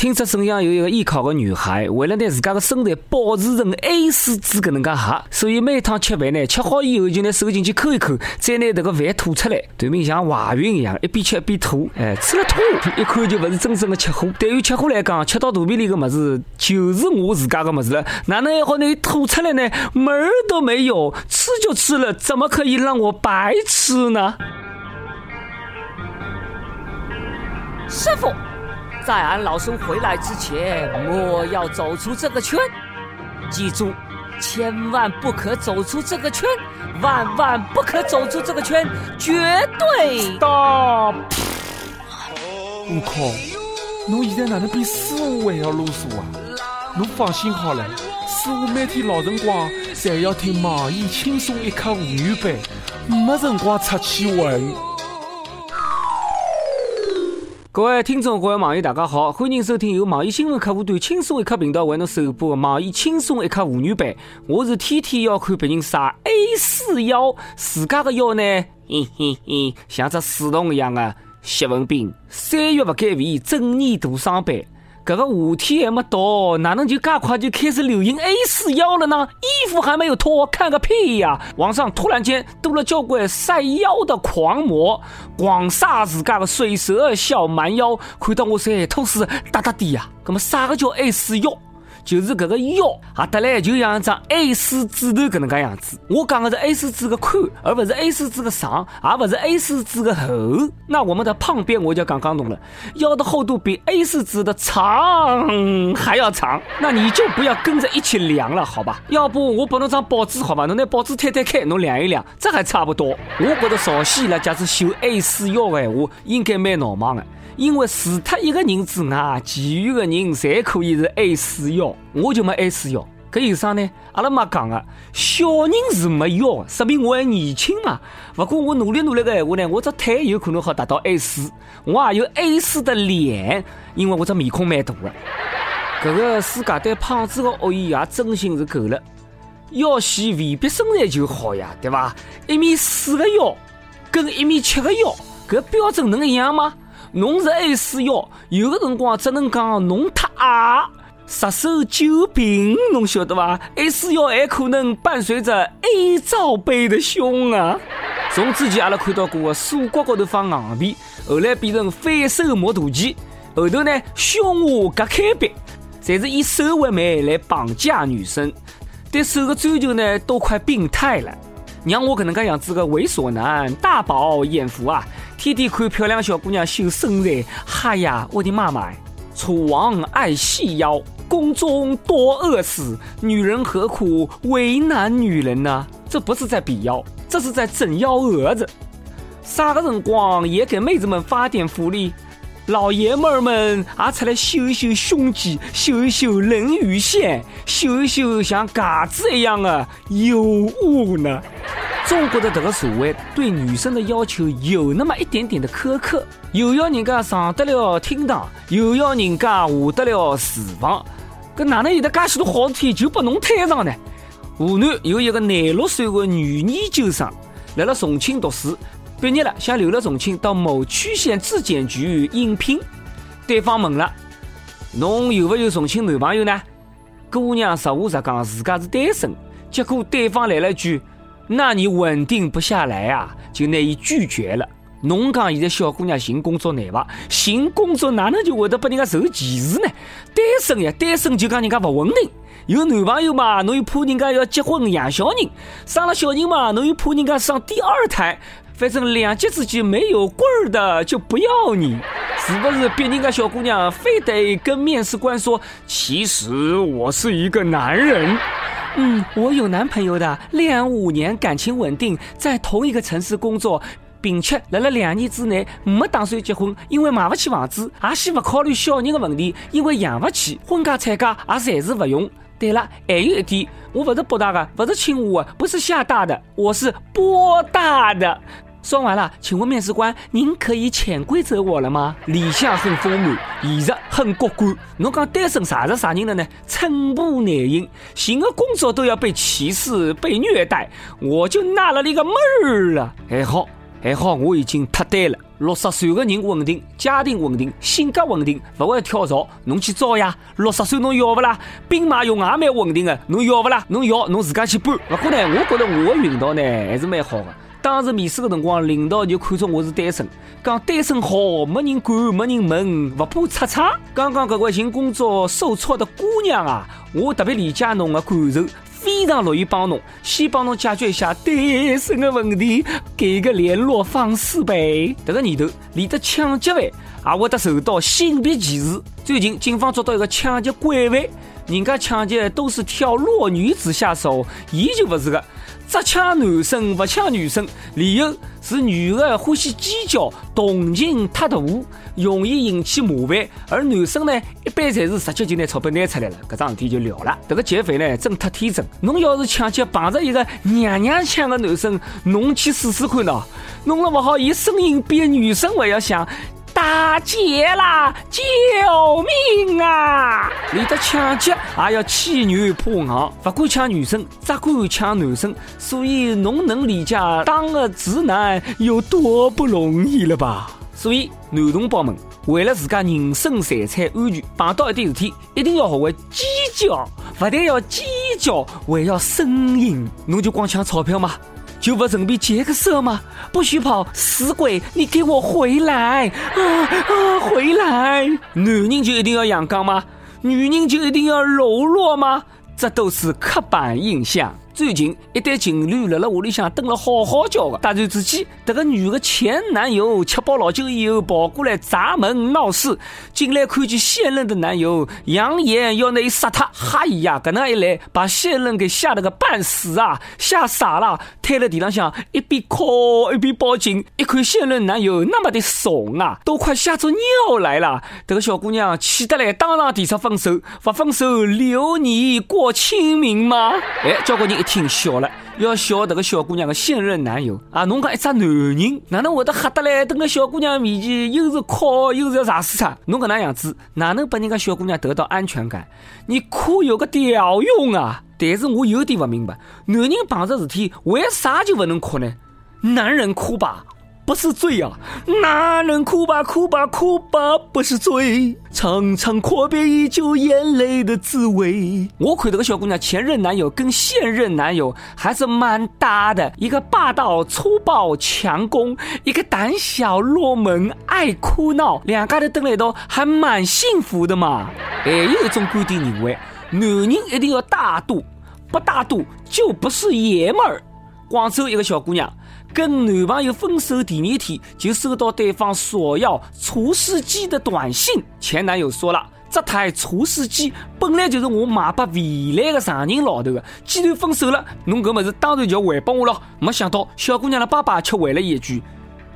听说沈阳有一个艺考的女孩，为了拿自家的身材保持成 A 四纸搿能介黑，所以每趟吃饭呢，吃好以后就拿手进去抠一抠，再拿这个饭吐出来，对面像怀孕一样，一边吃一边吐，哎，吃了吐，一看就不是真正的吃货。对于吃货来讲，吃到肚皮里的么子就是我自家的么子了，哪能还好你吐出来呢？门儿都没有，吃就吃了，怎么可以让我白吃呢？师傅。在俺老孙回来之前，莫要走出这个圈。记住，千万不可走出这个圈，万万不可走出这个圈，绝对。大！我靠！侬现在哪能比师傅还要啰嗦啊？侬放心好了，师傅每天老辰光侪要听网易轻松一刻妇女版，没辰光出去混。各位听众，各位网友，大家好，欢迎收听由网易新闻客户端轻松一刻频道为侬首播的网易轻松一刻妇女版。我是天天要看别人晒 A 四腰，自家的腰呢，嘿嘿嘿，像只水桶一样的谢文斌，三月不减肥，整年徒伤悲。这个夏天还没到，哪能就这快就开始流行 A 四腰了呢？衣服还没有脱，看个屁呀！网上突然间多了交关晒腰的狂魔，光晒自家的水蛇小蛮腰，看到我舌头是哒哒的呀！那么啥个叫 A 四腰？就是搿个腰啊，得来就像一张 A 四纸头搿能介样子。我讲的是 A 四纸的宽，而不是 A 四纸的长，也不是 A 四纸的厚。那我们的胖边我就刚刚懂了，腰的厚度比 A 四纸的长还要长。那你就不要跟着一起量了，好吧？要不我拨侬张报纸好吧？侬拿报纸摊摊开，侬量一量，这还差不多。我觉得朝鲜了，假使修 A 四腰的闲话，应该蛮闹忙的。因为除他一个人之外，其余的人侪可以是 A 四腰，我就没 A 四腰。搿有啥呢？阿拉妈讲个，小人是没腰，说明我还年轻嘛。不过我努力努力个闲话呢，我这腿有可能好达到 A 四，我也有 A 四的脸，因为我这面孔蛮大个。搿个世界对胖子的恶意也真心是够了。腰细未必身材就好呀，对伐？一米四的腰跟一米七的腰，搿标准能一样吗？侬是 A 四腰，有的辰光只能讲侬太矮，杀手救兵，侬晓得吧？A 四腰还可能伴随着 A 罩杯的胸啊。从之前阿拉看到过的锁骨高头放硬币，后来变成反手磨肚脐，后头呢胸下隔开臂，侪是以手为媒来绑架女生。对手的追求呢，都快病态了。让我搿能介样子个猥琐男大饱眼福啊！天天看漂亮小姑娘秀身材，哈呀，我的妈妈！楚王爱细腰，宫中多饿死。女人何苦为难女人呢？这不是在比腰，这是在整幺蛾子。啥个辰光也给妹子们发点福利？老爷们儿们也出来秀一秀胸肌，秀一秀人鱼线，秀一秀像嘎子一样的尤物呢？中国的这个社会对女生的要求有那么一点点的苛刻，又要人家上得了厅堂，又要人家下得了厨房，搿哪能有得介许多好事体就拨侬摊上呢？湖南有一个廿六岁的女研究生来了重庆读书，毕业了想留了重庆到某区县质检局应聘，对方问了：“侬有没有重庆男朋友呢？”姑娘实话实讲自家是单身，结果对方来了句。那你稳定不下来啊，就难以拒绝了。侬讲现在小姑娘寻工作难吧？寻工作哪能就会得被人家受歧视呢？单身呀，单身就讲人家不稳定。有男朋友嘛，侬又怕人家要结婚养小人；生了小人嘛，侬又怕人家生第二胎。反正两节之间没有棍儿的就不要你，是不是？别人家小姑娘非得跟面试官说，其实我是一个男人。嗯，我有男朋友的，恋爱五年，感情稳定，在同一个城市工作，并且来了两年之内没打算结婚，因为买不起房子，也先不考虑小人的问题，因为养不起，婚嫁产假也暂时不用。对了，还有一点，我不是北大的，不是清华的，不是厦大的，我是波大的。说完了，请问面试官，您可以潜规则我了吗？理想很丰满，现实很骨感。侬讲单身啥是啥人了呢？寸步难行，寻个工作都要被歧视、被虐待，我就纳了一个闷儿了。还好，还好，我已经脱单了。六十岁的人稳定，家庭稳定，性格稳定，勿会跳槽，侬去招呀。六十岁侬要勿啦？兵马俑也蛮稳定的，侬要勿啦？侬要，侬自家去搬。勿过呢，我觉得我的运道呢还是蛮好的。当时面试的辰光，领导就看中我是单身，讲单身好，没人管，没人问，勿怕出差。刚刚搿位寻工作受挫的姑娘啊，我特别理解侬的感受。非常乐意帮侬，先帮侬解决一下单身的问题，给个联络方式呗。这个年头，连得抢劫犯也会得受到性别歧视。最近，警方抓到一个抢劫惯犯，人家抢劫都是挑弱女子下手，伊就不是个。只抢男生不抢女生，理由是女的欢喜计较，动静太大，容易引起麻烦；而男生呢，一般侪是直接就拿钞票拿出来了，搿桩事体就了了。迭个劫匪呢，真太天真。侬要是抢劫碰着一个娘娘腔的男生，侬去试试看喏，弄了勿好，伊声音比女生还要响。打劫啦！救命啊！连得抢劫还要欺女破行，不管抢女生，只管抢男生，所以侬能理解当个直男有多不容易了吧？所以男同胞们，为了自家人身财产安全，碰到一点事体，一定要学会尖叫，不但要尖叫，还要呻吟。侬就光抢钞票吗？就不准备接个手吗？不许跑，死鬼！你给我回来！啊啊，回来！男人就一定要阳刚吗？女人就一定要柔弱吗？这都是刻板印象。最近一对情侣辣辣屋里向等了好好叫的，突然之间，这个女的前男友吃饱老酒以后跑过来砸门闹事，进来看见现任的男友，扬言要拿伊杀他。哈呀，搿能一来，把现任给吓得个半死啊，吓傻了，瘫在地浪向，一边哭一边报警。一看现任男友那么的怂啊，都快吓出尿来了。这个小姑娘气得来，当场提出分手，不分手留你过清明吗？哎，交关人一。听笑了，要笑这个小姑娘的现任男友啊！侬讲一只男人哪能会得吓得来？蹲个小姑娘面前又是哭又是要查死他？侬搿能样子哪能帮人家小姑娘得到安全感？你哭有个屌用啊！但是我有点不明白，男人碰着事体为啥就不能哭呢？男人哭吧。不是罪啊！男人哭吧哭吧哭吧不是罪，尝尝阔别已久眼泪的滋味。我看这个小姑娘前任男友跟现任男友还是蛮搭的，一个霸道粗暴强攻，一个胆小落门爱哭闹，两家头等来一道还蛮幸福的嘛。还有一种观点认为，男人一定要大度，不大度就不是爷们儿。广州一个小姑娘。跟男朋友分手第二天，就收到对方索要除湿机的短信。前男友说了：“这台除湿机本来就是我买给未来的上任老头的，既然分手了，侬搿么子当然就要还拨我了。”没想到小姑娘的爸爸却回了一句。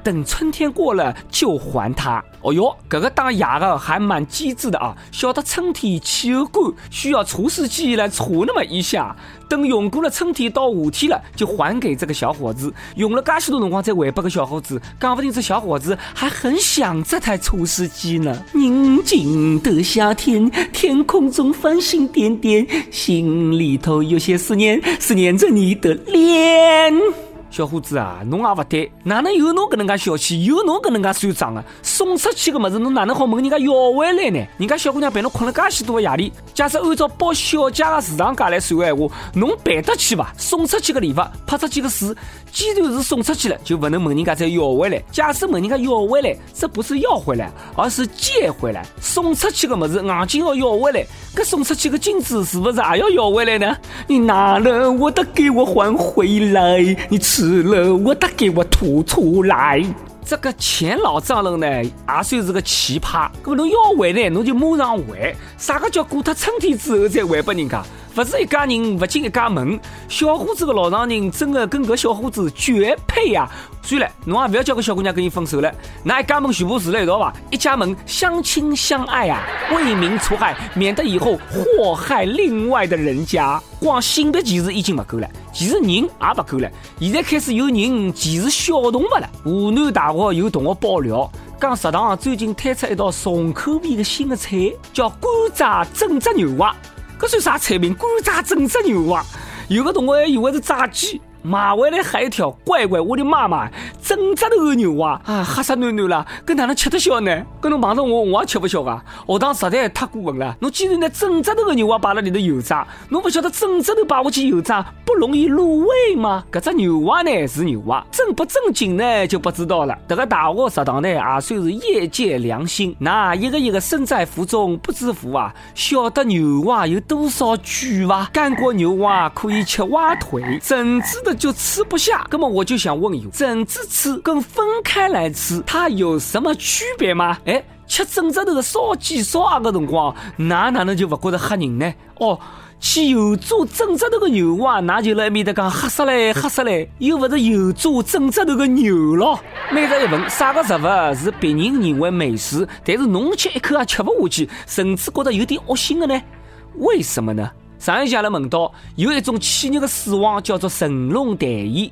等春天过了就还他。哦哟，这个当爷的还蛮机智的啊，晓得春天气候干，需要除湿机来除那么一下。等用过了春天到夏天了，就还给这个小伙子。用了噶许多辰光再还拨个小伙子，讲不定这小伙子还很想这台除湿机呢。宁静的夏天，天空中繁星点点，心里头有些思念，思念着你的脸。小伙子啊，侬也勿对，哪能有侬搿能介小气，有侬搿能介算账啊？送出去个物事，侬哪能好问人家要回来呢？人家小姑娘陪侬困了介许多个夜里，假设按照包小姐个市场价来算个闲话，侬赔得起伐？送出去个礼物，拍出去个数，既然是送出去了，就不能问人家再要回来。假使问人家要回来，这不是要回来，而是借回来。送出去个物事，硬劲要要回来，搿送出去个金子是不是也要要回来呢？你拿了我的，给我还回来，你吃。吃了我得给我吐出来。这个钱老丈人呢，也算是个奇葩。那么侬要还呢，侬就马上还。啥个叫过脱春天之后再还拨人家？不是一家人不进一家门。小伙子个老丈人真的跟个小伙子绝配呀！算了，侬也不要叫个小姑娘跟你分手了。那一家门全部住在一道吧，一家门相亲相爱啊，为民除害，免得以后祸害另外的人家。光性别歧视已经不够了，歧视人也不够了，现在开始有人歧视小动物了。湖南大学有同学爆料，讲食堂最近推出一道重口味的新的菜，叫干炸整只牛蛙。这算啥菜名？干炸整只牛蛙？有个同学还以为是炸鸡。买回来还一条，乖乖，我的妈妈，整只头的牛蛙啊，吓死囡囡了，跟哪能吃得消呢？跟侬碰着我，我也吃不消啊！学堂实在太过分了，侬既然拿整只头的牛蛙摆辣里头油炸，侬不晓得整只头摆下去油炸不容易入味吗？搿只牛蛙呢是牛蛙，正不正经呢就不知道了。这个大学食堂呢也算是业界良心，那一个一个身在福中不知福啊！晓得牛蛙有多少句伐？干锅牛蛙可以吃蛙腿，整只的就吃不下。那么我就想问一整只吃跟分开来吃，它有什么区别吗？哎，吃整只头的烧鸡烧鸭的辰光，哪哪能就不觉得吓人呢？哦。去油炸整只头个牛蛙，那就辣埃面搭讲吓死嘞，吓死嘞，又不是油炸整只头个牛咯。每日一问，啥个食物是别人认为美食，但是侬吃一口也吃不下去，甚至觉得有点恶心的呢？为什么呢？上一下来问到，有一种企业的死亡叫做成龙代言，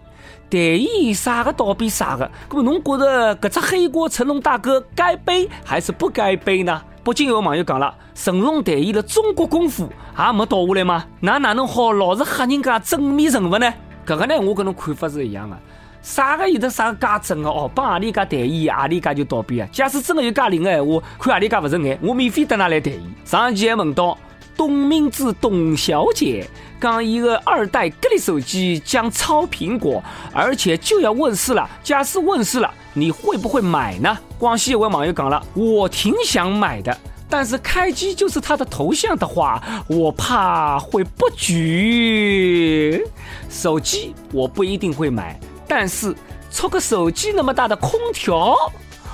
代言啥个倒闭啥个。那么侬觉得搿只黑锅成龙大哥该背还是不该背呢？北京有网友讲了，成龙代言的中国功夫还没倒下来吗？那哪能好老是吓人家正面人物呢？搿个呢，我跟侬看法是一样的。啥个有的啥个家真的哦？帮阿里家代言，阿里家就倒闭啊？假使真的有家灵的闲话，看阿里家不顺眼，我免费等他来代言。上一期还问到董明珠董小姐，刚一个二代格力手机将超苹果，而且就要问世了。假使问世了。你会不会买呢？广西有位网友讲了，我挺想买的，但是开机就是他的头像的话，我怕会不举。手机我不一定会买，但是出个手机那么大的空调，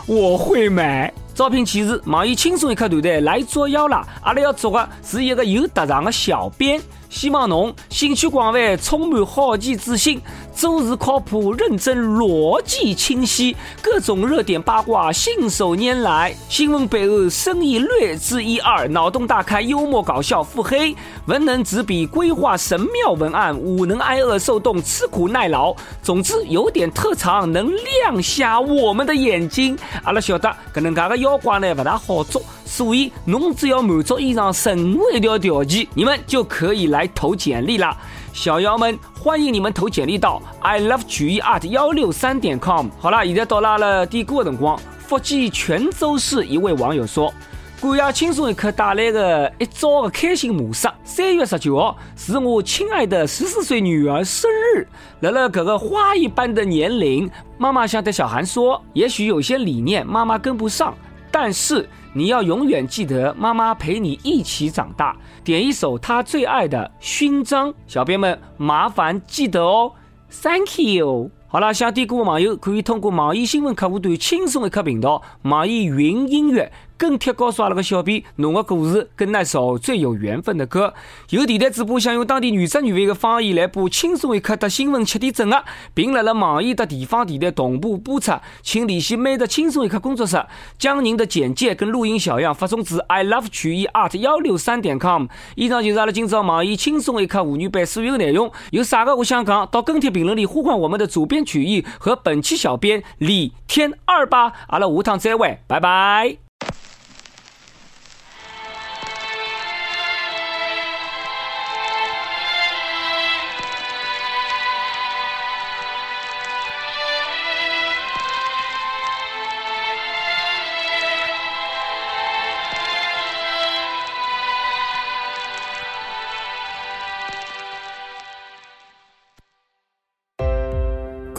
我会买。招聘启事：网易轻松一刻团队来捉妖啦，阿拉要做的是一个有特长的小编。希望侬兴趣广泛，充满好奇之心，做事靠谱、认真、逻辑清晰，各种热点八卦信手拈来，新闻背后深意略知一二，脑洞大开，幽默搞笑，腹黑，文能执笔，规划神妙文案，武能挨饿受冻，吃苦耐劳。总之有点特长，能亮瞎我们的眼睛。阿拉晓得，搿能介个妖怪呢，勿大好做。所以，侬只要满足以上任何一条条件，你们就可以来投简历了。小妖们，欢迎你们投简历到 i love 曲艺 art 幺六三点 com。好了，现在到了了点歌的辰光。福建泉州市一位网友说：“感谢轻松一刻带来的一早的开心模式。三月十九号是我亲爱的十四岁女儿生日，来了这个花一般的年龄，妈妈想对小韩说：也许有些理念妈妈跟不上，但是。”你要永远记得，妈妈陪你一起长大。点一首她最爱的《勋章》，小编们麻烦记得哦，Thank you。好了，想听歌的网友可以通过网易新闻客户端轻松一刻频道、网易云音乐跟帖告诉阿拉个小编，侬个故事跟那首最有缘分的歌。有电台主播想用当地原汁原味的方言来播轻松一刻的新闻七点整的，并辣辣网易的地方电台同步播出，请联系美的轻松一刻工作室，将您的简介跟录音小样发送至 i love 曲艺 art 幺六三点 com。以上就是阿拉今朝网易轻松一刻妇女版所有内容。有啥个我想讲，到跟帖评论里呼唤我们的主编。曲艺和本期小编李天二吧，阿拉下趟再会，拜拜。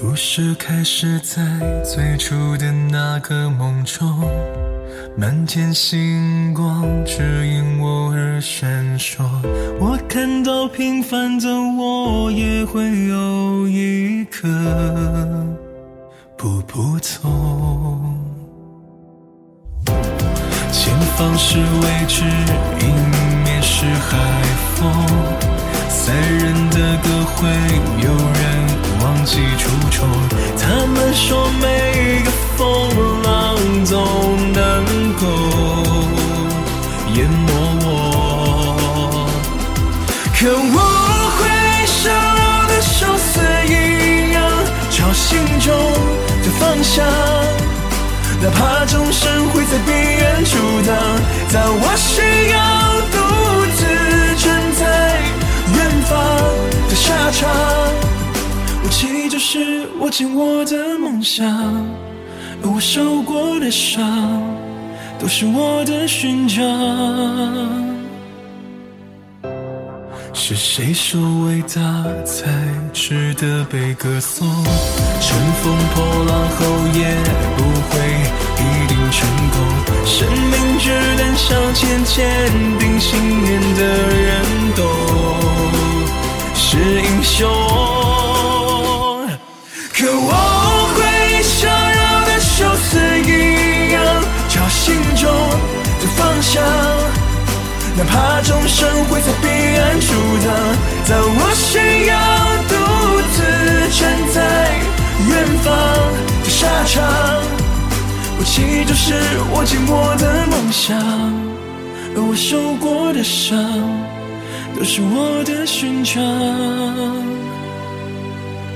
故事开始在最初的那个梦中，满天星光指引我而闪烁。我看到平凡的我也会有一颗步步错。前方是未知，迎面是海风，三人的歌会有人。忘记初衷，他们说每个风浪总能够淹没我，可我会像我的手撕一样，朝心中的方向，哪怕众生会在边缘阻挡，当我需要是我紧我的梦想，而我受过的伤，都是我的勋章。是谁说伟大才值得被歌颂？乘风破浪后也不会一定成功。生命只能向前，坚定信念的人都是英雄。当我需要独自站在远方的沙场，武器就是我紧握的梦想，而我受过的伤，都是我的勋章。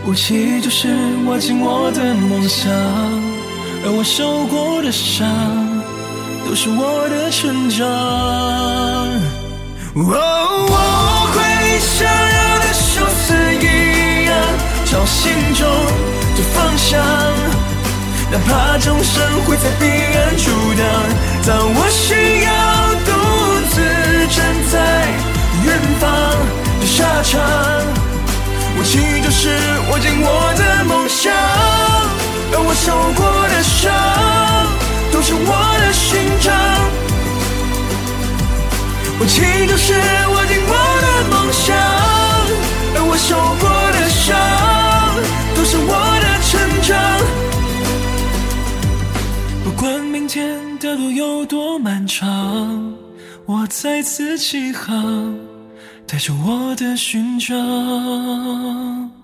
武器就是我紧握的梦想，而我受过的伤。都是我的成长。想要的休斯一样，朝心中的方向。哪怕众生会在彼岸阻挡，当我需要独自站在远方的沙场，我祈祷是握紧我的梦想，而我受过的伤。都是我的勋章，我祈祷是多漫长，我再次起航，带着我的勋章。